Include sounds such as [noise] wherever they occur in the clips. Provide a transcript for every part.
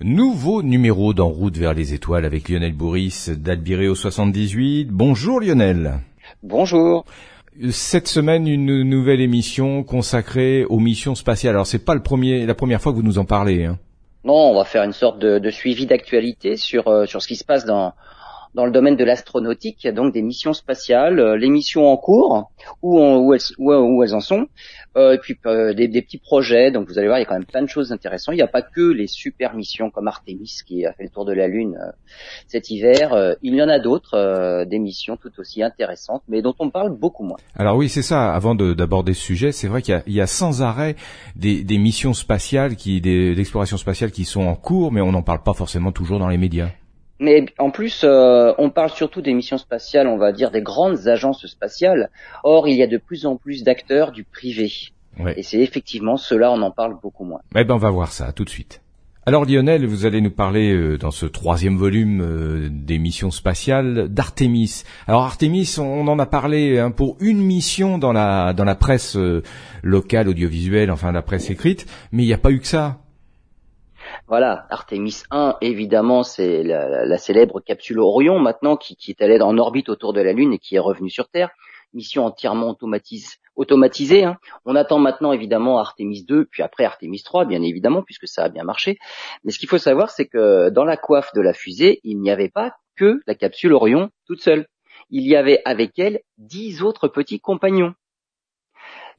Nouveau numéro d'En route vers les étoiles avec Lionel Bourris d'Albireo 78. Bonjour Lionel. Bonjour. Cette semaine, une nouvelle émission consacrée aux missions spatiales. Alors, c'est pas le premier, la première fois que vous nous en parlez. Hein. Non, on va faire une sorte de, de suivi d'actualité sur euh, sur ce qui se passe dans dans le domaine de l'astronautique, il y a donc des missions spatiales, euh, les missions en cours, où, où, elles, en sont, euh, et puis euh, des, petits projets. Donc vous allez voir, il y a quand même plein de choses intéressantes. Il n'y a pas que les super missions comme Artemis qui a fait le tour de la Lune cet hiver. il y en a d'autres, des missions tout aussi intéressantes, mais dont on parle beaucoup moins. Alors oui, c'est ça. Avant d'aborder ce sujet, c'est vrai qu'il y, a sans arrêt des, des missions spatiales, qui, d'exploration spatiale qui sont en cours, mais on n'en parle pas forcément toujours dans les médias. Mais en plus, euh, on parle surtout des missions spatiales, on va dire des grandes agences spatiales. Or, il y a de plus en plus d'acteurs du privé. Et c'est effectivement cela, on en parle beaucoup moins. Eh ben, on va voir ça tout de suite. Alors Lionel, vous allez nous parler euh, dans ce troisième volume euh, des missions spatiales d'Artemis. Alors Artemis, on, en a parlé hein, pour une mission dans la dans la presse locale, audiovisuelle, enfin la presse écrite, mais il n'y a pas eu que ça. Voilà, Artemis 1, évidemment, c'est la, célèbre capsule Orion maintenant qui, est allée en orbite autour de la Lune et qui est revenue sur Terre. Mission entièrement automatisée. Hein. On attend maintenant évidemment Artemis 2, puis après Artemis 3, bien évidemment, puisque ça a bien marché. Mais ce qu'il faut savoir, c'est que dans la coiffe de la fusée, il n'y avait pas que la capsule Orion toute seule. Il y avait avec elle dix autres petits compagnons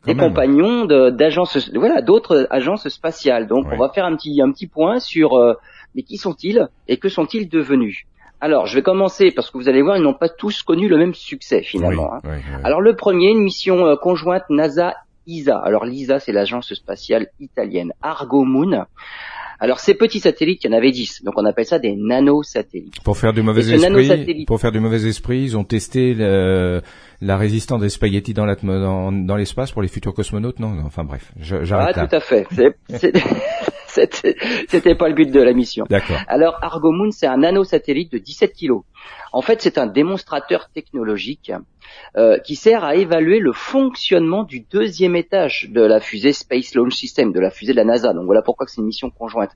des compagnons d'agences, voilà, d'autres agences spatiales. Donc, on va faire un petit un petit point sur euh, mais qui sont-ils et que sont-ils devenus? Alors, je vais commencer parce que vous allez voir, ils n'ont pas tous connu le même succès finalement. Hein. Alors, le premier, une mission euh, conjointe NASA. ISA. Alors l'ISA, c'est l'agence spatiale italienne. Argo Moon. Alors ces petits satellites, il y en avait 10, donc on appelle ça des nanosatellites. Pour faire du mauvais esprit, pour faire du mauvais esprit, ils ont testé la résistance des spaghettis dans l'espace pour les futurs cosmonautes, non? Enfin bref, j'arrête ah, tout à fait. [laughs] [laughs] C'était pas le but de la mission. D'accord. Alors Argo Moon, c'est un nanosatellite de 17 kilos. En fait, c'est un démonstrateur technologique euh, qui sert à évaluer le fonctionnement du deuxième étage de la fusée Space Launch System, de la fusée de la NASA. Donc voilà pourquoi c'est une mission conjointe.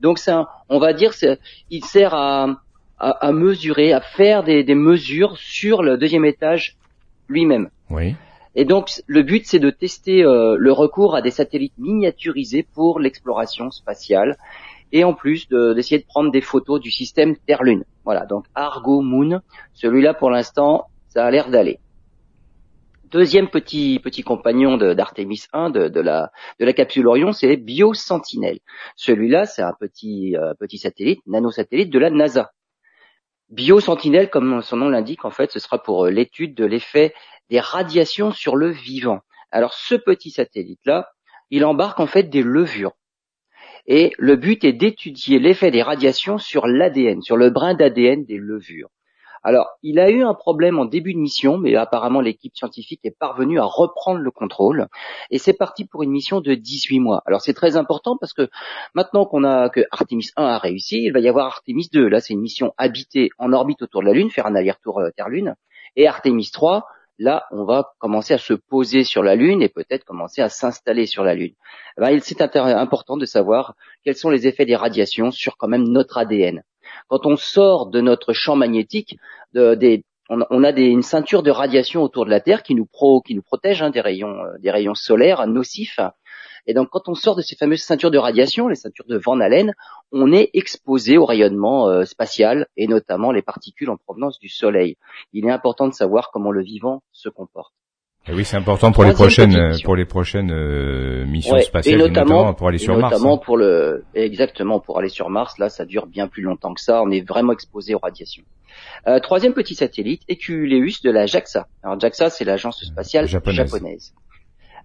Donc c'est on va dire, il sert à, à, mesurer, à faire des, des mesures sur le deuxième étage lui-même. Oui. Et donc le but c'est de tester euh, le recours à des satellites miniaturisés pour l'exploration spatiale et en plus d'essayer de, prendre des photos du système Terre-Lune. Voilà, donc Argo Moon, celui-là pour l'instant ça a l'air d'aller. Deuxième petit petit compagnon d'Artemis 1 de, de, la de la capsule Orion, c'est BioSentinel. Celui-là, c'est un petit euh, petit satellite, nanosatellite de la NASA. BioSentinel, comme son nom l'indique, en fait, ce sera pour euh, l'étude de l'effet des radiations sur le vivant. Alors ce petit satellite-là, il embarque en fait des levures. Et le but est d'étudier l'effet des radiations sur l'ADN, sur le brin d'ADN des levures. Alors, il a eu un problème en début de mission, mais apparemment l'équipe scientifique est parvenue à reprendre le contrôle. Et c'est parti pour une mission de 18 mois. Alors c'est très important parce que maintenant qu'on a que Artemis 1 a réussi, il va y avoir Artemis 2. Là, c'est une mission habitée en orbite autour de la Lune, faire un aller-retour euh, Terre-Lune. Et Artemis 3, là, on va commencer à se poser sur la Lune et peut-être commencer à s'installer sur la Lune. Eh ben, c'est important de savoir quels sont les effets des radiations sur quand même notre ADN. Quand on sort de notre champ magnétique, on, a une ceinture de radiation autour de la Terre qui nous, protège hein, euh, des rayons solaires nocifs. Et donc, quand on sort de ces fameuses ceintures de radiation, les ceintures de Van Allen, on est exposé au rayonnement euh, spatial et notamment les particules en provenance du Soleil. Il est important de savoir comment le vivant se comporte. Et oui, c'est important pour les prochaines pour les prochaines euh, missions spatiales, et notamment, pour aller sur Mars. Notamment hein. pour le exactement pour aller sur Mars. Là, ça dure bien plus longtemps que ça. On est vraiment exposé aux radiations. Euh, troisième petit satellite, Eculeus de la JAXA. Alors JAXA, c'est l'agence spatiale japonaise.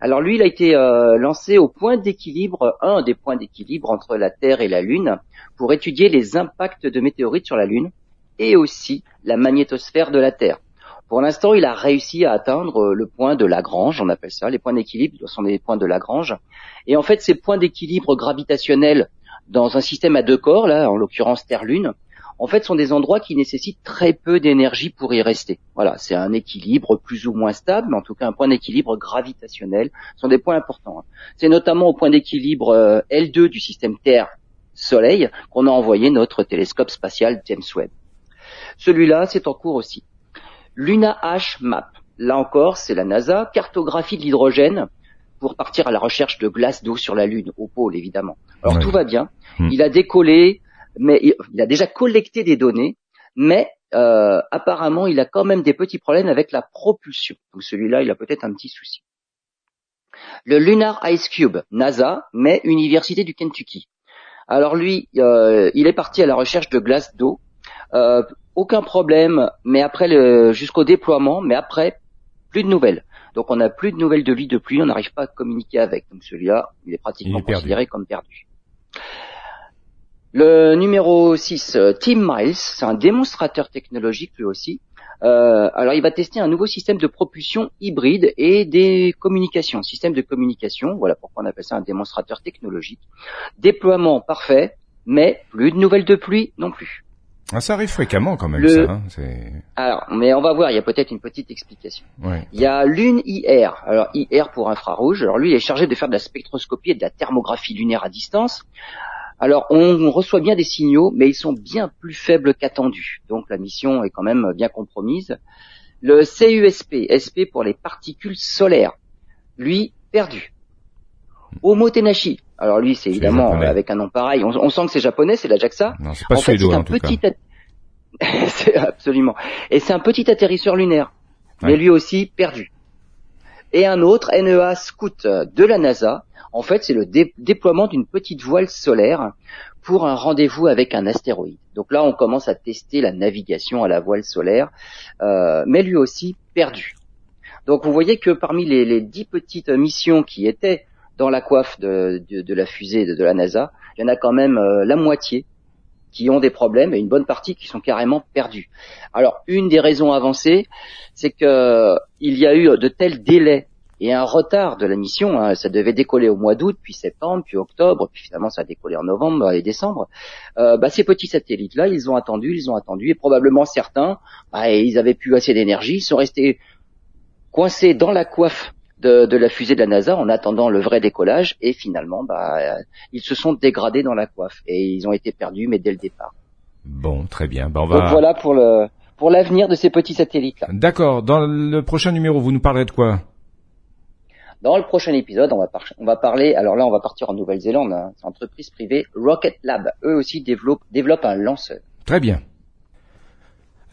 Alors lui, il a été euh, lancé au point d'équilibre, un des points d'équilibre entre la Terre et la Lune, pour étudier les impacts de météorites sur la Lune et aussi la magnétosphère de la Terre. Pour l'instant, il a réussi à atteindre euh, le point de Lagrange, on appelle ça, les points d'équilibre, sont des points de Lagrange. Et en fait, ces points d'équilibre gravitationnels dans un système à deux corps, là, en l'occurrence Terre-Lune, en fait, sont des endroits qui nécessitent très peu d'énergie pour y rester. Voilà, c'est un équilibre plus ou moins stable, mais en tout cas un point d'équilibre gravitationnel. Ce sont des points importants. Hein. C'est notamment au point d'équilibre euh, L2 du système Terre Soleil qu'on a envoyé notre télescope spatial James Webb. Celui-là, c'est en cours aussi. Luna H Map. Là encore, c'est la NASA, cartographie de l'hydrogène pour partir à la recherche de glace d'eau sur la Lune, au pôle évidemment. Alors tout va bien. Hmm. Il a décollé, mais il a déjà collecté des données, mais euh, apparemment il a quand même des petits problèmes avec la propulsion. Donc celui-là, il a peut-être un petit souci. Le Lunar Ice Cube, NASA, mais Université du Kentucky. Alors lui, euh, il est parti à la recherche de glace d'eau. Euh, aucun problème, mais après le jusqu'au déploiement, mais après plus de nouvelles. Donc on n'a plus de nouvelles de lui depuis, on n'arrive pas à communiquer avec. Donc celui-là, il est pratiquement considéré comme perdu. Le numéro 6, euh, Tim Miles, c'est un démonstrateur technologique lui aussi. Euh, alors il va tester un nouveau système de propulsion hybride et des communications, système de communication, voilà pourquoi on appelle ça un démonstrateur technologique. Déploiement parfait, mais plus de nouvelles de pluie non plus. Ah, ça arrive fréquemment quand même, ça. Hein, alors, mais on va voir, il y a peut-être une petite explication. Il y a Lune IR. Alors, IR pour infrarouge. Alors, lui, il est chargé de faire de la spectroscopie et de la thermographie lunaire à distance. Alors, on reçoit bien des signaux, mais ils sont bien plus faibles qu'attendus. Donc, la mission est quand même bien compromise. Le CUSP, SP pour les particules solaires, lui, perdu. Omotenashi, alors lui, c'est évidemment avec un nom pareil. On, sent que c'est japonais, c'est la JAXA. Non, c'est pas en fait, c'est un petit [laughs] absolument. Et c'est un petit atterrisseur lunaire, mais lui aussi perdu. Et un autre NEA Scout de la NASA. En fait, c'est le déploiement d'une petite voile solaire pour un rendez-vous avec un astéroïde. Donc là, on commence à tester la navigation à la voile solaire, euh, mais lui aussi perdu. Donc vous voyez que parmi les, dix petites missions qui étaient dans la coiffe de, de, la fusée de, la NASA, il y en a quand même euh, la moitié qui ont des problèmes et une bonne partie qui sont carrément perdus. Alors, une des raisons avancées, c'est que il y a eu de tels délais et un retard de la mission. Hein. ça devait décoller au mois d'août, puis septembre, puis octobre, puis finalement ça a décollé en novembre et décembre. Euh, bah, ces petits satellites-là, ils ont attendu, ils ont attendu, et probablement certains, bah, ils avaient plus assez d'énergie, ils sont restés coincés dans la coiffe de, la fusée de la NASA en attendant le vrai décollage et finalement bah, ils se sont dégradés dans la coiffe et ils ont été perdus mais dès le départ. Bon, très bien. Ben, on va... Donc voilà pour le pour l'avenir de ces petits satellites là. D'accord. Dans le prochain numéro, vous nous parlerez de quoi? Dans le prochain épisode, on va on va parler. Alors là, on va partir en Nouvelle-Zélande. Hein, entreprise privée Rocket Lab. Eux aussi développent développent un lanceur. Très bien.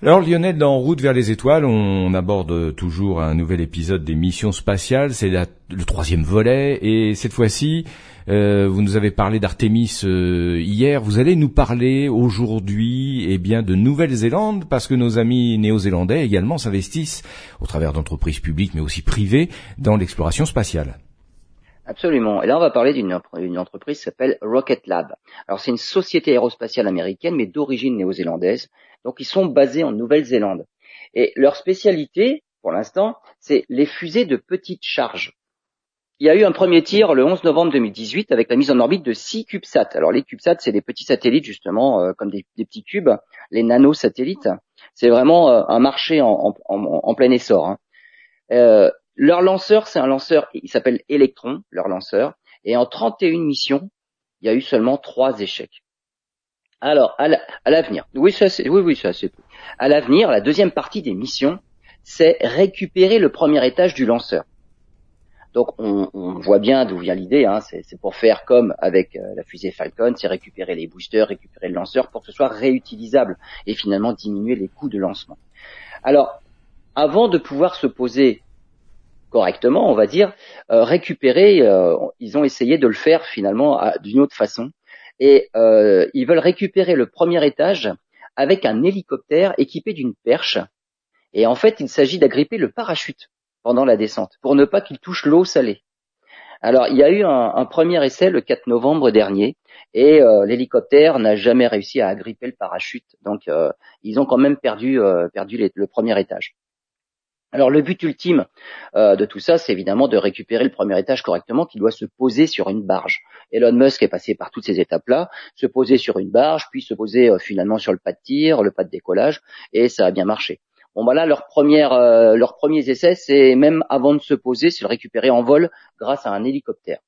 Alors Lionel, dans Route vers les étoiles, on aborde toujours un nouvel épisode des missions spatiales. C'est le troisième volet et cette fois-ci, euh, vous nous avez parlé d'Artemis euh, hier. Vous allez nous parler aujourd'hui, eh bien, de Nouvelle-Zélande parce que nos amis néo-zélandais également s'investissent au travers d'entreprises publiques mais aussi privées dans l'exploration spatiale. Absolument. Et là, on va parler d'une entreprise qui s'appelle Rocket Lab. Alors, c'est une société aérospatiale américaine, mais d'origine néo-zélandaise. Donc, ils sont basés en Nouvelle-Zélande. Et leur spécialité, pour l'instant, c'est les fusées de petite charge. Il y a eu un premier tir le 11 novembre 2018 avec la mise en orbite de six CubeSats. Alors, les CubeSats, c'est des petits satellites, justement, euh, comme des, petits cubes, les nanosatellites. C'est vraiment euh, un marché en, plein essor. Hein. Euh, leur lanceur, c'est un lanceur, il s'appelle Electron, leur lanceur, et en 31 missions, il y a eu seulement trois échecs. Alors, à l'avenir, oui, oui, oui, ça c'est. À l'avenir, la deuxième partie des missions, c'est récupérer le premier étage du lanceur. Donc, on, voit bien d'où vient l'idée. Hein, c'est pour faire comme avec euh, la fusée Falcon, c'est récupérer les boosters, récupérer le lanceur pour que ce soit réutilisable et finalement diminuer les coûts de lancement. Alors, avant de pouvoir se poser correctement, on va dire, euh, récupérer. Euh, ils ont essayé de le faire finalement d'une autre façon, et euh, ils veulent récupérer le premier étage avec un hélicoptère équipé d'une perche. Et en fait, il s'agit d'agripper le parachute pendant la descente pour ne pas qu'il touche l'eau salée. Alors, il y a eu un, premier essai le 4 novembre dernier, et l'hélicoptère n'a jamais réussi à agripper le parachute. Donc, ils ont quand même perdu, perdu le premier étage. Alors le but ultime euh, de tout ça, c'est évidemment de récupérer le premier étage correctement qui doit se poser sur une barge. Elon Musk est passé par toutes ces étapes-là, se poser sur une barge, puis se poser euh, finalement sur le pas de tir, le pas de décollage, et ça a bien marché. Bon voilà, leur première, euh, leurs premiers essais, c'est même avant de se poser, c'est le récupérer en vol grâce à un hélicoptère.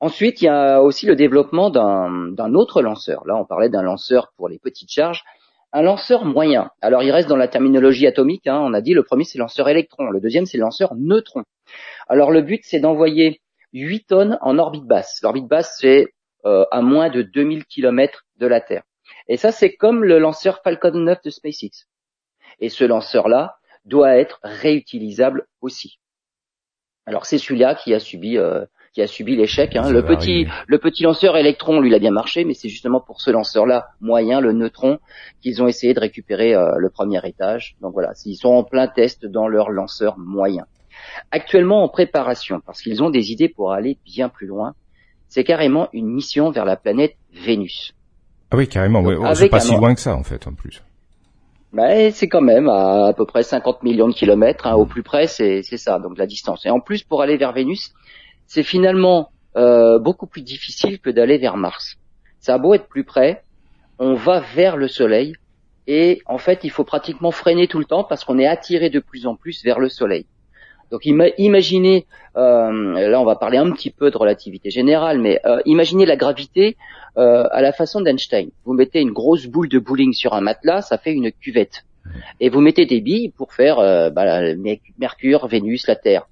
Ensuite, il y a aussi le développement d'un autre lanceur. Là, on parlait d'un lanceur pour les petites charges. Un lanceur moyen. Alors, il reste dans la terminologie atomique. Hein. on a dit le premier, c'est lanceur électron. Le deuxième, c'est lanceur neutron. Alors, le but, c'est d'envoyer 8 tonnes en orbite basse. L'orbite basse, c'est euh, à moins de 2000 km de la Terre. Et ça, c'est comme le lanceur Falcon 9 de SpaceX. Et ce lanceur-là doit être réutilisable aussi. Alors c'est celui-là qui a subi euh, qui a subi l'échec. Hein. Le petit le petit lanceur électron, lui, il a bien marché, mais c'est justement pour ce lanceur-là moyen, le neutron, qu'ils ont essayé de récupérer euh, le premier étage. Donc voilà, ils sont en plein test dans leur lanceur moyen. Actuellement en préparation, parce qu'ils ont des idées pour aller bien plus loin. C'est carrément une mission vers la planète Vénus. Ah oui, carrément. Ouais. c'est pas si loin que ça en fait, en plus. Ben, c'est quand même à, à peu près 50 millions de kilomètres. Hein, au plus près, c'est ça, donc la distance. Et en plus, pour aller vers Vénus, c'est finalement euh, beaucoup plus difficile que d'aller vers Mars. Ça a beau être plus près, on va vers le Soleil et en fait, il faut pratiquement freiner tout le temps parce qu'on est attiré de plus en plus vers le Soleil. Donc imaginez, euh, là on va parler un petit peu de relativité générale, mais euh, imaginez la gravité euh, à la façon d'Einstein. Vous mettez une grosse boule de bowling sur un matelas, ça fait une cuvette. Et vous mettez des billes pour faire bah, Mercure, Vénus, la Terre.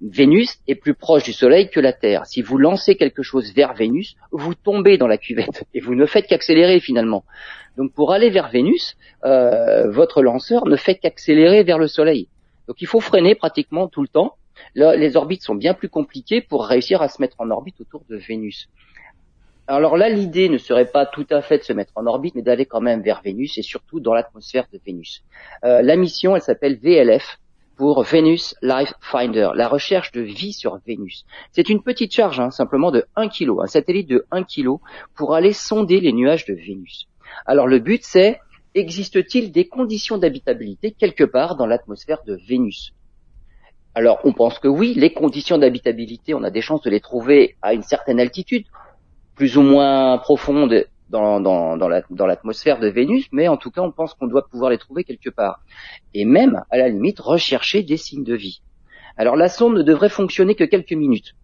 Vénus est plus proche du Soleil que la Terre. Si vous lancez quelque chose vers Vénus, vous tombez dans la cuvette [laughs] et vous ne faites qu'accélérer finalement. Donc pour aller vers Vénus, votre lanceur ne fait qu'accélérer vers le Soleil. Donc il faut freiner pratiquement tout le temps. les orbites sont bien plus compliquées pour réussir à se mettre en orbite autour de Vénus. Alors là, l'idée ne serait pas tout à fait de se mettre en orbite, mais d'aller quand même vers Vénus et surtout dans l'atmosphère de Vénus. Euh, la mission, elle s'appelle VLF pour Venus Life Finder, la recherche de vie sur Vénus. C'est une petite charge, hein, simplement de 1 kg, un satellite de 1 kg pour aller sonder les nuages de Vénus. Alors le but, c'est existe-t-il des conditions d'habitabilité quelque part dans l'atmosphère de Vénus? Alors, on pense que oui, les conditions d'habitabilité, on a des chances de les trouver à une certaine altitude, plus ou moins profonde dans, dans l'atmosphère de Vénus, mais en tout cas, on pense qu'on doit pouvoir les trouver quelque part. Et même, à la limite, rechercher des signes de vie. Alors, la sonde ne devrait fonctionner que quelques minutes.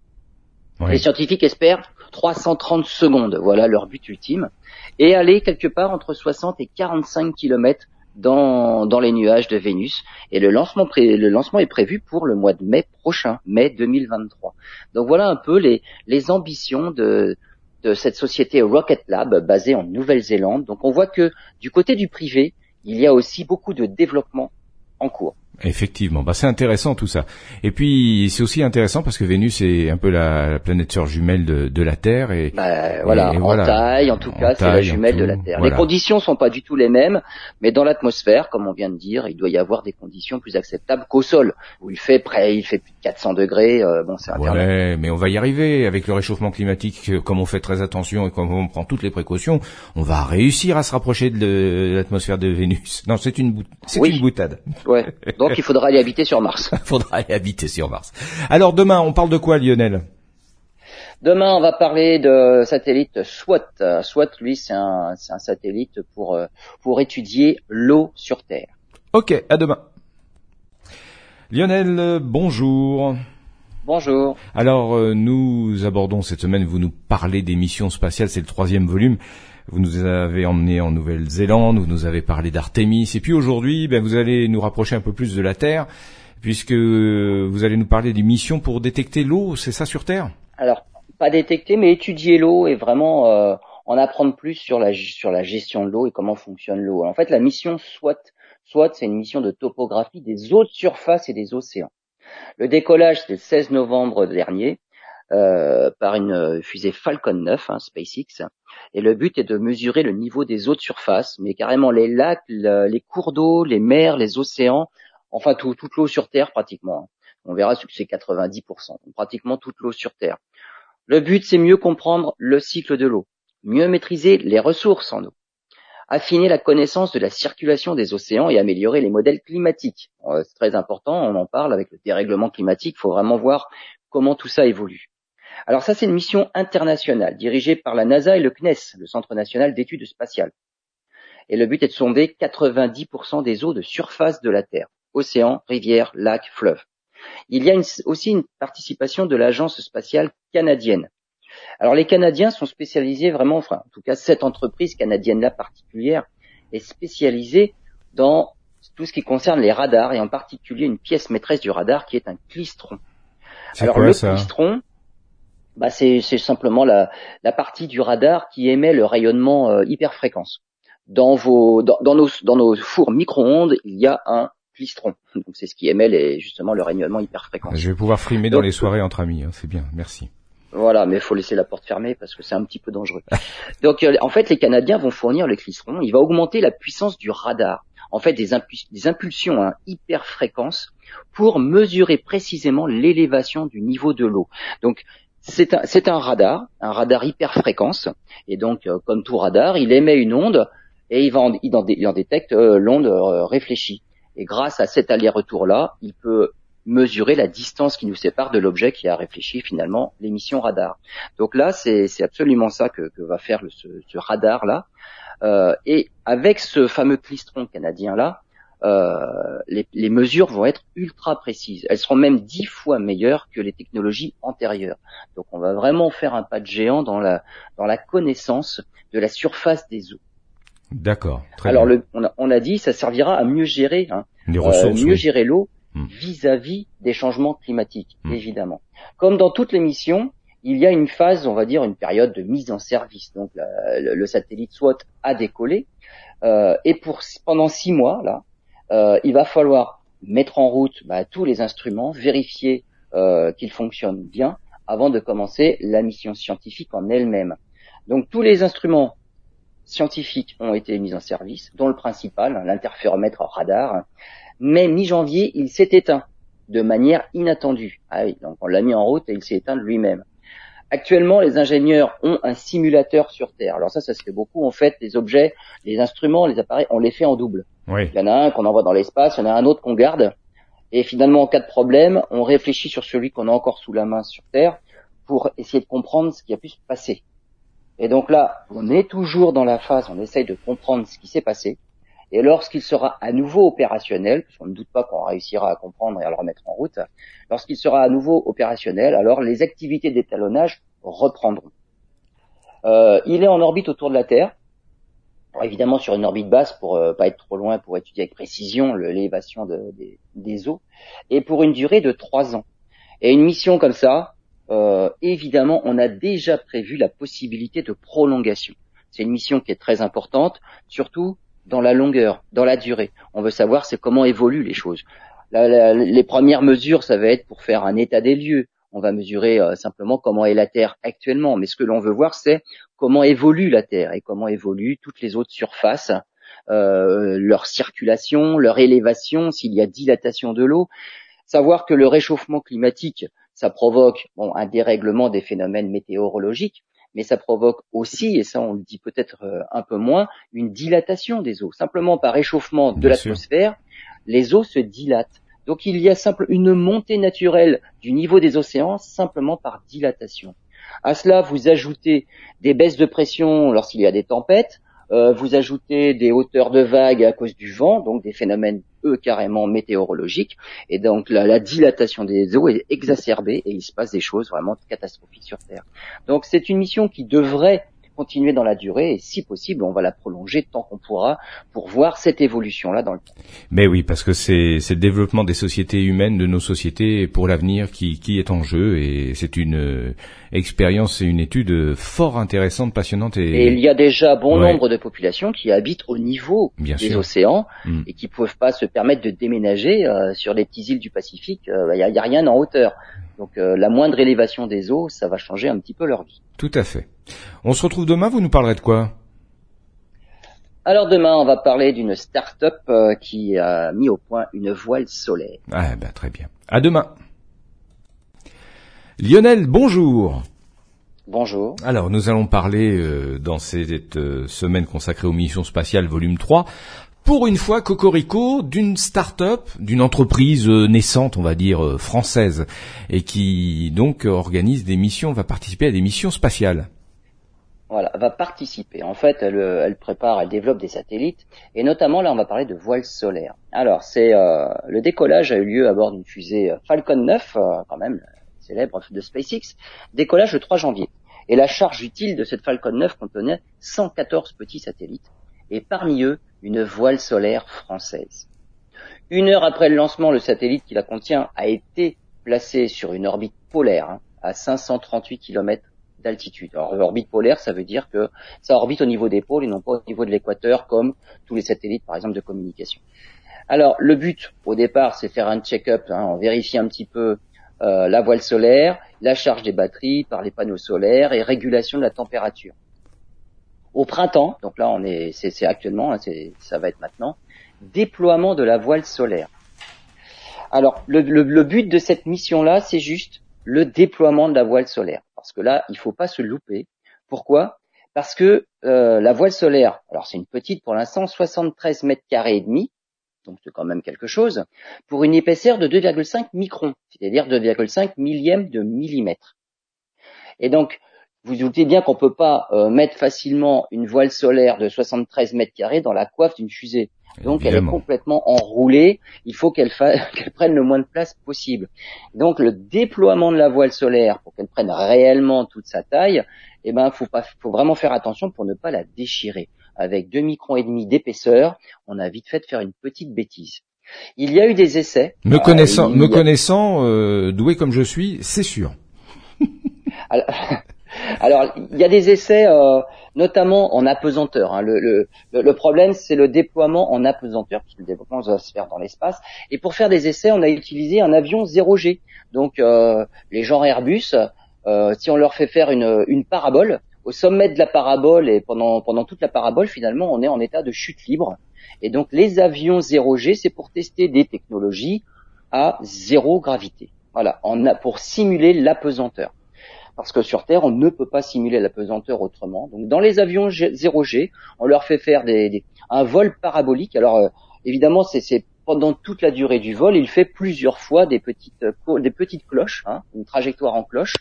Les scientifiques espèrent 330 secondes, voilà leur but ultime, et aller quelque part entre 60 et 45 kilomètres dans, dans les nuages de Vénus. Et le lancement, le lancement est prévu pour le mois de mai prochain, mai 2023. Donc voilà un peu les, les ambitions de, de cette société Rocket Lab basée en Nouvelle-Zélande. Donc on voit que du côté du privé, il y a aussi beaucoup de développement en cours. Effectivement, bah c'est intéressant tout ça. Et puis c'est aussi intéressant parce que Vénus est un peu la, planète sœur jumelle de, de, la Terre et, bah, voilà, en taille en tout cas, c'est la jumelle de la Terre. Les conditions sont pas du tout les mêmes, mais dans l'atmosphère, comme on vient de dire, il doit y avoir des conditions plus acceptables qu'au sol où il fait près, il fait plus de 400 degrés. Euh, bon, c'est Ouais, mais on va y arriver avec le réchauffement climatique. Euh, comme on fait très attention et comme on prend toutes les précautions, on va réussir à se rapprocher de l'atmosphère de Vénus. Non, c'est une, c'est une boutade. Ouais. [laughs] Donc il faudra aller habiter sur Mars. il [laughs] faudra aller habiter sur Mars. Alors demain, on parle de quoi, Lionel? Demain, on va parler de satellite SWAT. SWAT, lui, c'est un, un, satellite pour, euh, pour étudier l'eau sur Terre. Ok, à demain. Lionel, bonjour. Bonjour. Alors, euh, nous abordons cette semaine, vous nous parlez des missions spatiales, c'est le troisième volume. Vous nous avez emmenés en Nouvelle-Zélande, vous nous avez parlé d'Artémis, et puis aujourd'hui, ben, vous allez nous rapprocher un peu plus de la Terre, puisque vous allez nous parler des missions pour détecter l'eau, c'est ça sur Terre? Alors, pas détecter, mais étudier l'eau et vraiment euh, en apprendre plus sur la, sur la gestion de l'eau et comment fonctionne l'eau. En fait, la mission SWAT, SWAT, c'est une mission de topographie des eaux de surface et des océans. Le décollage, c'était le 16 novembre dernier. Euh, par une fusée Falcon 9, hein, SpaceX. Et le but est de mesurer le niveau des eaux de surface, mais carrément les lacs, les cours d'eau, les mers, les océans, enfin tout, toute l'eau sur Terre pratiquement. Hein. On verra que c'est 90%, pratiquement toute l'eau sur Terre. Le but, c'est mieux comprendre le cycle de l'eau, mieux maîtriser les ressources en eau, affiner la connaissance de la circulation des océans et améliorer les modèles climatiques. Euh, c'est très important, on en parle avec le dérèglement climatique, il faut vraiment voir comment tout ça évolue. Alors ça, c'est une mission internationale dirigée par la NASA et le CNES, le Centre national d'études spatiales. Et le but est de sonder 90% des eaux de surface de la Terre, océans, rivières, lacs, fleuves. il y a aussi une participation de l'agence spatiale canadienne. Alors les Canadiens sont spécialisés vraiment, enfin en tout cas cette entreprise canadienne-là particulière est spécialisée dans tout ce qui concerne les radars et en particulier une pièce maîtresse du radar qui est un clistron. Alors le clistron, bah, c'est simplement la, la, partie du radar qui émet le rayonnement euh, hyperfréquence. Dans vos dans, dans, nos dans nos fours micro-ondes, il y a un clistron. Donc c'est ce qui émet les, justement le rayonnement hyperfréquence. Je vais pouvoir frimer dans les soirées entre amis, hein, c'est bien, merci. Voilà, mais il faut laisser la porte fermée parce que c'est un petit peu dangereux. [laughs] Donc euh, en fait, les Canadiens vont fournir le clistron. Il va augmenter la puissance du radar. En fait, des, des impulsions à hyper fréquence pour mesurer précisément l'élévation du niveau de l'eau. Donc c'est un, un, radar, un radar hyper fréquence. Et donc, euh, comme tout radar, il émet une onde et il, va en, il, en, détecte euh, l'onde réfléchie. Et grâce à cet aller-retour-là, il peut mesurer la distance qui nous sépare de l'objet qui a réfléchi finalement l'émission radar. Donc là, c'est absolument ça que, va faire ce, radar là. Euh, et avec ce fameux clistron canadien euh, les, mesures vont être ultra précises. Elles seront même dix fois meilleures que les technologies antérieures. Donc on va vraiment faire un pas de géant dans la dans la connaissance de la surface des eaux. D'accord. Alors Le, on, a, on, a, dit ça servira à mieux gérer, hein, euh, mieux gérer l'eau Hmm. vis-à-vis des changements climatiques, hmm. évidemment. Comme dans toutes les missions, il y a une phase, on va dire, une période de mise en service. Donc le, satellite SWOT a décollé euh, et pour pendant six mois là, euh, il va falloir mettre en route bah, tous les instruments, vérifier euh, qu'ils fonctionnent bien avant de commencer la mission scientifique en elle-même. Donc tous les instruments scientifiques ont été mis en service, dont le principal, l'interféromètre radar, mais mi-janvier, il s'est éteint de manière inattendue. Ah donc on l'a mis en route et il s'est éteint de lui-même. Actuellement, les ingénieurs ont un simulateur sur Terre. Alors ça, ça se fait beaucoup. En fait, les objets, les instruments, les appareils, on les fait en double. Oui. Il y en a un qu'on envoie dans l'espace, il y en a un autre qu'on garde. Et finalement, en cas de problème, on réfléchit sur celui qu'on a encore sous la main sur Terre pour essayer de comprendre ce qui a pu se passer. Et donc là, on est toujours dans la phase, on essaye de comprendre ce qui s'est passé. Et lorsqu'il sera à nouveau opérationnel, parce qu'on ne doute pas qu'on réussira à comprendre et à le remettre en route, lorsqu'il sera à nouveau opérationnel, alors les activités d'étalonnage reprendront. Euh, il est en orbite autour de la Terre, évidemment sur une orbite basse pour euh, pas être trop loin, pour étudier avec précision l'élévation des, eaux, et pour une durée de trois ans. Et une mission comme ça, euh, évidemment, on a déjà prévu la possibilité de prolongation. C'est une mission qui est très importante, surtout dans la longueur, dans la durée. On veut savoir c'est comment évoluent les choses. les premières mesures, ça va être pour faire un état des lieux. On va mesurer euh, simplement comment est la Terre actuellement. Mais ce que l'on veut voir, c'est comment évolue la Terre et comment évoluent toutes les autres surfaces, euh, leur circulation, leur élévation, s'il y a dilatation de l'eau. Savoir que le réchauffement climatique, ça provoque un dérèglement des phénomènes météorologiques, mais ça provoque aussi, et ça on le dit peut-être euh, un peu moins, une dilatation des eaux. Simplement par réchauffement de l'atmosphère, les eaux se dilatent. Donc il y a simple, une montée naturelle du niveau des océans simplement par dilatation. À cela, vous ajoutez des baisses de pression lorsqu'il y a des tempêtes, euh, vous ajoutez des hauteurs de vagues à cause du vent, donc des phénomènes eux carrément météorologiques, et donc la, dilatation des eaux est exacerbée et il se passe des choses vraiment catastrophiques sur Terre. Donc c'est une mission qui devrait continuer dans la durée et si possible, on va la prolonger tant qu'on pourra pour voir cette évolution-là dans le temps. Mais oui, parce que c'est le développement des sociétés humaines, de nos sociétés pour l'avenir qui, qui est en jeu et c'est une euh, expérience et une étude fort intéressante, passionnante. Et, il y a déjà bon nombre de populations qui habitent au niveau des océans hmm. et qui ne peuvent pas se permettre de déménager euh, sur les petites îles du Pacifique. Euh, il n'y a, a, rien en hauteur. Donc euh, la moindre élévation des eaux, ça va changer un petit peu leur vie. Tout à fait. On se retrouve demain, vous nous parlerez de quoi? Alors demain, on va parler d'une start-up euh, qui a mis au point une voile solaire. Ah ben très bien. À demain. Lionel, bonjour. Bonjour. Alors, nous allons parler euh, dans cette semaine consacrée aux missions spatiales volume 3 pour une fois Cocorico d'une start-up, d'une entreprise euh, naissante, on va dire euh, française, et qui donc organise des missions, va participer à des missions spatiales. voilà, va participer. En fait, elle, elle, prépare, elle développe des satellites, et notamment là, on va parler de voile solaire. Alors, c'est euh, le décollage a eu lieu à bord d'une fusée euh, Falcon 9, euh, quand même célèbre de SpaceX, décollage le 3 janvier. Et la charge utile de cette Falcon 9 contenait 114 petits satellites, et parmi eux, une voile solaire française. Une heure après le lancement, le satellite qui la contient a été placé sur une orbite polaire hein, à 538 km d'altitude. Alors l'orbite polaire, ça veut dire que ça orbite au niveau des pôles et non pas au niveau de l'équateur comme tous les satellites par exemple de communication. Alors le but au départ, c'est faire un check-up, hein, on un petit peu euh, la voile solaire, la charge des batteries par les panneaux solaires et régulation de la température. Au printemps, donc là on est, c'est actuellement, hein, ça va être maintenant, déploiement de la voile solaire. Alors le, but de cette mission-là, c'est juste le déploiement de la voile solaire parce que là, il faut pas se louper. Pourquoi? Parce que euh, la voile solaire, alors c'est une petite pour l'instant, 73 mètres carrés et demi, donc c'est quand même quelque chose, pour une épaisseur de 2,5 microns, c'est-à-dire 2,5 millièmes de millimètre. Et donc, vous doutez bien qu'on peut pas euh, mettre facilement une voile solaire de 73 mètres carrés dans la coiffe d'une fusée. Donc elle est complètement enroulée. Il faut [laughs] qu'elle prenne le moins de place possible. Donc le déploiement de la voile solaire pour qu'elle prenne réellement toute sa taille, eh ben faut pas, faut vraiment faire attention pour ne pas la déchirer. Avec deux microns et demi d'épaisseur, on a vite fait de faire une petite bêtise. Il y a eu des essais. Me connaissant, me connaissant, euh, doué comme je suis, c'est sûr. [laughs] Alors, il y a des essais, euh, notamment en apesanteur. Hein. Le, problème, c'est le déploiement en apesanteur, puisque le développement va se faire dans l'espace. Et pour faire des essais, on a utilisé un avion 0G. Donc, euh, les gens Airbus, euh, si on leur fait faire une, parabole, au sommet de la parabole et pendant, pendant toute la parabole, finalement, on est en état de chute libre. Et donc, les avions 0G, c'est pour tester des technologies à zéro gravité. Voilà, on a pour simuler l'apesanteur parce que sur Terre, on ne peut pas simuler la pesanteur autrement. Donc dans les avions 0G, on leur fait faire des, un vol parabolique. Alors euh, évidemment, c'est pendant toute la durée du vol, il fait plusieurs fois des petites euh, des petites cloches, hein, une trajectoire en cloche.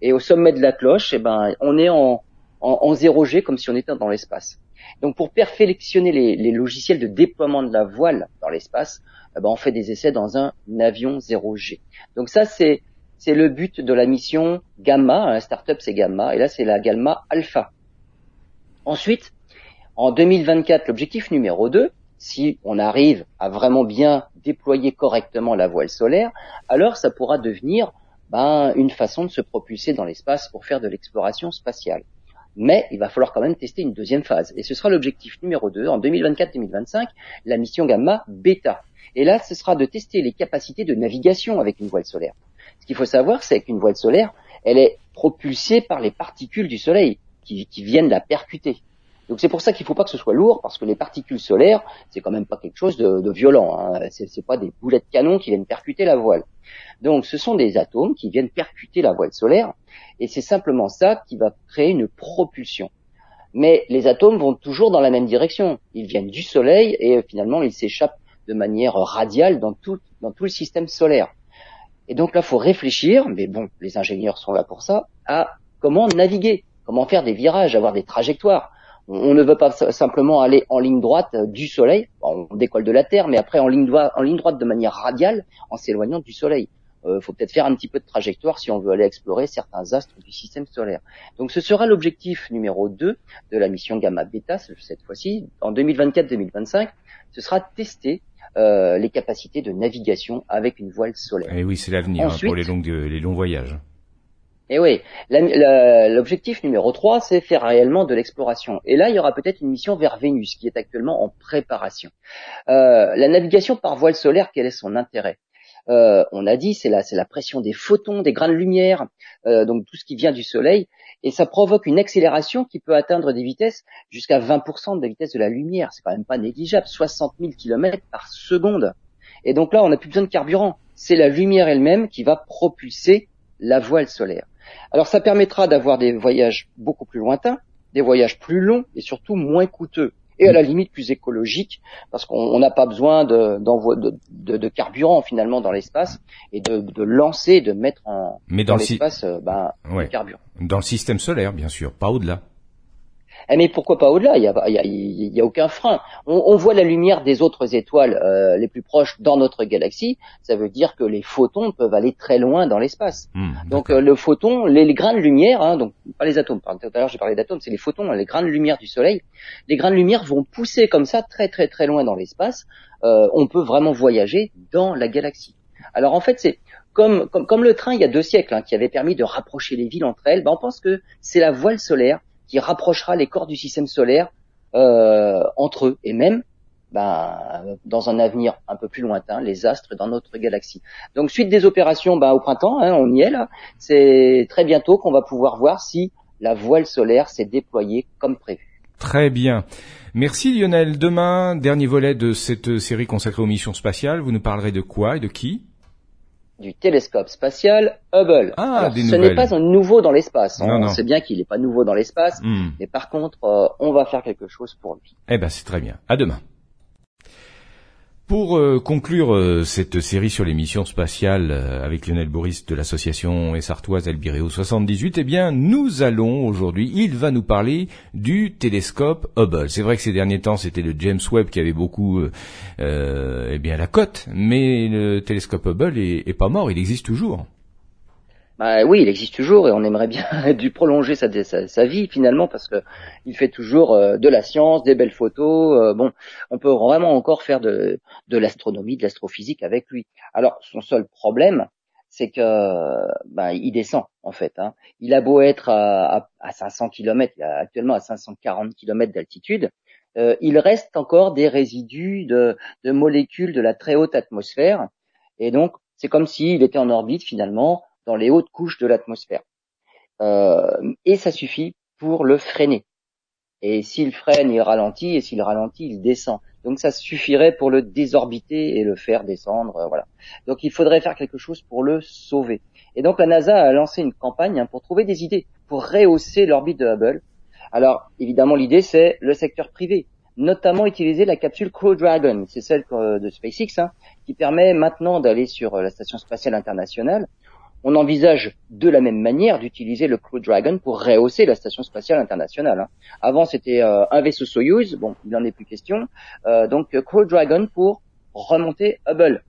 Et au sommet de la cloche, eh ben, on est en, en, 0G comme si on était dans l'espace. Donc pour perfectionner les, les, logiciels de déploiement de la voile dans l'espace, eh ben, on fait des essais dans un avion 0G. Donc ça c'est c'est le but de la mission Gamma. Un startup, c'est Gamma, et là, c'est la Gamma Alpha. Ensuite, en 2024, l'objectif numéro 2, si on arrive à vraiment bien déployer correctement la voile solaire, alors ça pourra devenir ben, une façon de se propulser dans l'espace pour faire de l'exploration spatiale. Mais il va falloir quand même tester une deuxième phase. Et ce sera l'objectif numéro 2 en 2024-2025, la mission Gamma Beta. Et là, ce sera de tester les capacités de navigation avec une voile solaire. Qu'il faut savoir, c'est qu'une voile solaire, elle est propulsée par les particules du Soleil qui, viennent la percuter. Donc c'est pour ça qu'il ne faut pas que ce soit lourd, parce que les particules solaires, c'est quand même pas quelque chose de, violent. Hein. C'est pas des boulets de canon qui viennent percuter la voile. Donc ce sont des atomes qui viennent percuter la voile solaire, et c'est simplement ça qui va créer une propulsion. Mais les atomes vont toujours dans la même direction. Ils viennent du Soleil et finalement ils s'échappent de manière radiale dans tout, dans tout le système solaire. Et donc là, faut réfléchir, mais bon, les ingénieurs sont là pour ça, à comment naviguer, comment faire des virages, avoir des trajectoires. On ne veut pas simplement aller en ligne droite euh, du Soleil, on décolle de la Terre, mais après en ligne, droite, de manière radiale, en s'éloignant du Soleil. Il euh, faut peut-être faire un petit peu de trajectoire si on veut aller explorer certains astres du système solaire. Donc ce sera l'objectif numéro 2 de la mission Gamma Beta cette fois-ci. En 2024-2025, ce sera tester euh, les capacités de navigation avec une voile solaire. Et eh oui, c'est l'avenir hein, pour les, longues, les longs voyages. Et eh oui, l'objectif numéro 3, c'est faire réellement de l'exploration. Et là, il y aura peut-être une mission vers Vénus qui est actuellement en préparation. Euh, la navigation par voile solaire, quel est son intérêt? Euh, on a dit, c'est la, c'est la pression des photons, des grains de lumière, euh, donc tout ce qui vient du Soleil, et ça provoque une accélération qui peut atteindre des vitesses jusqu'à 20% de la vitesse de la lumière. C'est quand même pas négligeable, 60 000 km par seconde. Et donc là, on n'a plus besoin de carburant. C'est la lumière elle-même qui va propulser la voile solaire. Alors ça permettra d'avoir des voyages beaucoup plus lointains, des voyages plus longs et surtout moins coûteux et à la limite plus écologique parce qu'on n'a pas besoin de, de, de, carburant finalement dans l'espace et de, de lancer, de mettre en Mais dans, l'espace euh, ben, carburant. Dans le système solaire, bien sûr, pas au-delà. Eh, mais pourquoi pas au-delà? Il y a, y, y a, aucun frein. On, on, voit la lumière des autres étoiles euh, les plus proches dans notre galaxie. Ça veut dire que les photons peuvent aller très loin dans l'espace. Hmm, donc euh, le photon, les, les, grains de lumière, hein, donc pas les atomes. Tout à l'heure j'ai parlé d'atomes, c'est les photons, les grains de lumière du Soleil. Les grains de lumière vont pousser comme ça très très très loin dans l'espace. Euh, on peut vraiment voyager dans la galaxie. Alors en fait c'est comme, comme, comme, le train il y a deux siècles hein, qui avait permis de rapprocher les villes entre elles, ben, on pense que c'est la voile solaire qui rapprochera les corps du système solaire euh, entre eux et même ben, dans un avenir un peu plus lointain, les astres dans notre galaxie. Donc suite des opérations ben, au printemps, hein, on y est là, c'est très bientôt qu'on va pouvoir voir si la voile solaire s'est déployée comme prévu. Très bien. Merci Lionel. Demain, dernier volet de cette série consacrée aux missions spatiales. Vous nous parlerez de quoi et de qui? Du télescope spatial Hubble. Ah, ce n'est pas un nouveau dans l'espace. On sait bien qu'il n'est pas nouveau dans l'espace, hmm. mais par contre, euh, on va faire quelque chose pour lui. Eh ben, c'est très bien. À demain. Pour euh, conclure euh, cette série sur les missions spatiales euh, avec Lionel Boris de l'association Essartoise Elbireo 78, eh bien nous allons aujourd'hui, il va nous parler du télescope Hubble. C'est vrai que ces derniers temps c'était le James Webb qui avait beaucoup eh bien la cote, mais le télescope Hubble est pas mort, il existe toujours. Bah oui, il existe toujours et on aimerait bien [laughs] du prolonger sa, vie finalement parce que il fait toujours euh, de la science, des belles photos. Euh, bon, on peut vraiment encore faire de, l'astronomie, de l'astrophysique avec lui. Alors son seul problème, c'est que bah, il descend en fait. Hein. Il a beau être à, à, 500 km, actuellement à 540 km d'altitude, euh, il reste encore des résidus de, de molécules de la très haute atmosphère et donc c'est comme s'il était en orbite finalement dans les hautes couches de l'atmosphère. Euh, et ça suffit pour le freiner. Et s'il freine, il ralentit, et s'il ralentit, il descend. Donc ça suffirait pour le désorbiter et le faire descendre, euh, voilà. Donc il faudrait faire quelque chose pour le sauver. Et donc la NASA a lancé une campagne hein, pour trouver des idées pour rehausser l'orbite de Hubble. Alors évidemment l'idée c'est le secteur privé, notamment utiliser la capsule Crew Dragon, c'est celle de SpaceX, hein, qui permet maintenant d'aller sur la station spatiale internationale on envisage de la même manière d'utiliser le Crew Dragon pour rehausser la station spatiale internationale. Hein. Avant, c'était euh, un vaisseau Soyuz, bon, il n'en est plus question. Euh, donc, Crew Dragon pour remonter Hubble.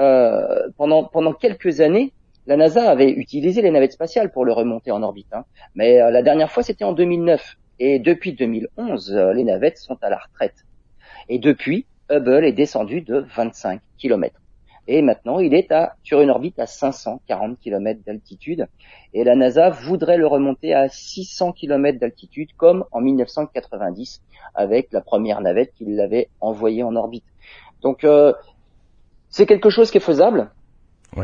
Euh, pendant, quelques années, la NASA avait utilisé les navettes spatiales pour le remonter en orbite. Hein. Mais la dernière fois, c'était en 2009. Et depuis 2011, les navettes sont à la retraite. Et depuis, Hubble est descendu de 25 km et maintenant il est à, sur une orbite à 540 km d'altitude et la NASA voudrait le remonter à 600 km d'altitude comme en 1990 avec la première navette qui l'avait envoyé en orbite. Donc euh, c'est quelque chose qui est faisable.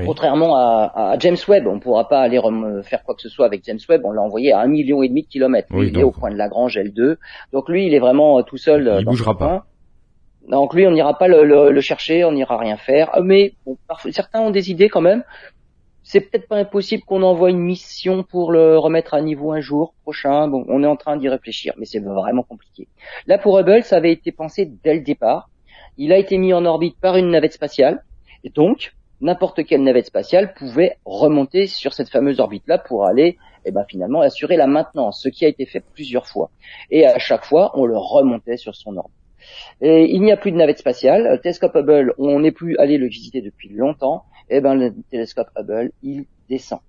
Contrairement à, à, James Webb, on ne pourra pas aller faire quoi que ce soit avec James Webb. On l'a envoyé à un million et demi de kilomètres. il est au point de Lagrange L2. Donc lui, il est vraiment tout seul. Il dans bougera pas. Donc lui, on n'ira pas le, chercher, on n'ira rien faire. Euh, mais bon, certains ont des idées quand même. C'est peut-être pas impossible qu'on envoie une mission pour le remettre à niveau un jour prochain. Bon, on est en train d'y réfléchir, mais c'est vraiment compliqué. Là, pour Hubble, ça avait été pensé dès le départ. Il a été mis en orbite par une navette spatiale, et donc n'importe quelle navette spatiale pouvait remonter sur cette fameuse orbite-là pour aller, eh ben, finalement, assurer la maintenance, ce qui a été fait plusieurs fois. Et à chaque fois, on le remontait sur son orbite. Et il n'y a plus de navette spatiale. Le télescope Hubble, on n'est plus allé le visiter depuis longtemps. Et eh ben le télescope Hubble, il descend.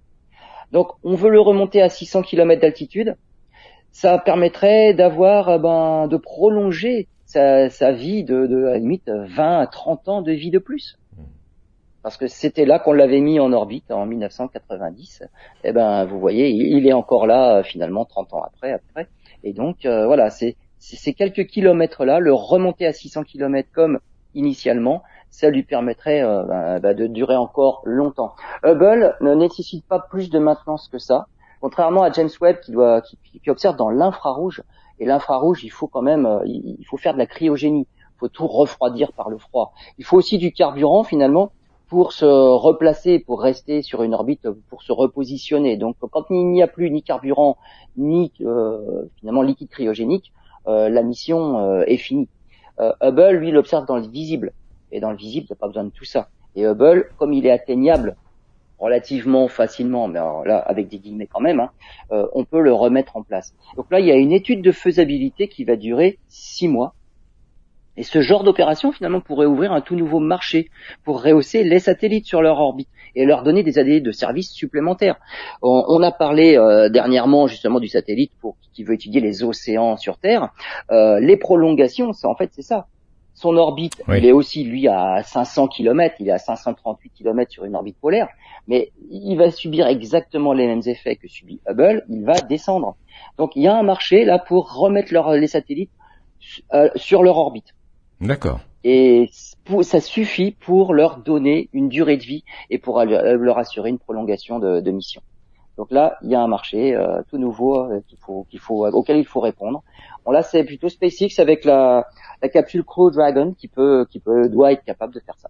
Donc on veut le remonter à 600 km d'altitude. Ça permettrait d'avoir, eh ben, de prolonger sa, vie de, de, à la limite 20 à 30 ans de vie de plus. Parce que c'était là qu'on l'avait mis en orbite en 1990. Et eh ben, vous voyez, il est encore là finalement 30 ans après, après. Et donc euh, voilà, c'est ces quelques kilomètres-là, le remonter à 600 km comme initialement, ça lui permettrait euh, bah, bah, de durer encore longtemps. Hubble ne nécessite pas plus de maintenance que ça, contrairement à James Webb qui, doit, qui, qui observe dans l'infrarouge. Et l'infrarouge, il faut quand même, euh, il faut faire de la cryogénie, il faut tout refroidir par le froid. Il faut aussi du carburant finalement pour se replacer, pour rester sur une orbite, pour se repositionner. Donc quand il n'y a plus ni carburant ni euh, finalement liquide cryogénique, euh, la mission euh, est finie. Euh, Hubble, lui, l'observe dans le visible. Et dans le visible, il n'y a pas besoin de tout ça. Et Hubble, comme il est atteignable relativement facilement, mais là avec des guillemets quand même, hein, on peut le remettre en place. Donc là, il y a une étude de faisabilité qui va durer six mois. Et ce genre d'opération, finalement, pourrait ouvrir un tout nouveau marché pour rehausser les satellites sur leur orbite et leur donner des années de services supplémentaires. On, a parlé dernièrement justement du satellite pour qui veut étudier les océans sur Terre. les prolongations, en fait, c'est ça son orbite, il est aussi lui à 500 km, il est à 538 km sur une orbite polaire, mais il va subir exactement les mêmes effets que subit Hubble, il va descendre. Donc il y a un marché là pour remettre les satellites euh, sur leur orbite. D'accord. Et ça suffit pour leur donner une durée de vie et pour leur assurer une prolongation de, mission. Donc là, il y a un marché euh, tout nouveau euh, qu'il faut, qu'il faut, auquel il faut répondre. Bon là, c'est plutôt SpaceX avec la, la capsule Crew Dragon qui peut, qui peut, doit être capable de faire ça.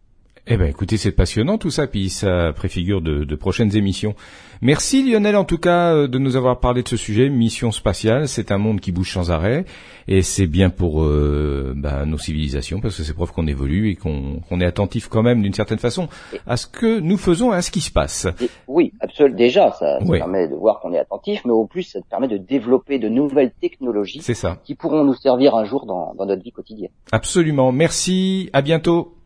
Eh ben, écoutez, c'est passionnant tout ça, puis ça préfigure de, de, prochaines émissions. Merci Lionel, en tout cas, euh, de nous avoir parlé de ce sujet. Mission spatiale, c'est un monde qui bouge sans arrêt, et c'est bien pour euh, bah, nos civilisations, parce que c'est preuve qu'on évolue et qu'on est attentif quand même, d'une certaine façon, à ce que nous faisons et à ce qui se passe. oui, absolument. Déjà, ça, permet de voir qu'on est attentif, mais au plus, ça permet de développer de nouvelles technologies ça. qui pourront nous servir un jour dans, dans notre vie quotidienne. Absolument. Merci. À bientôt.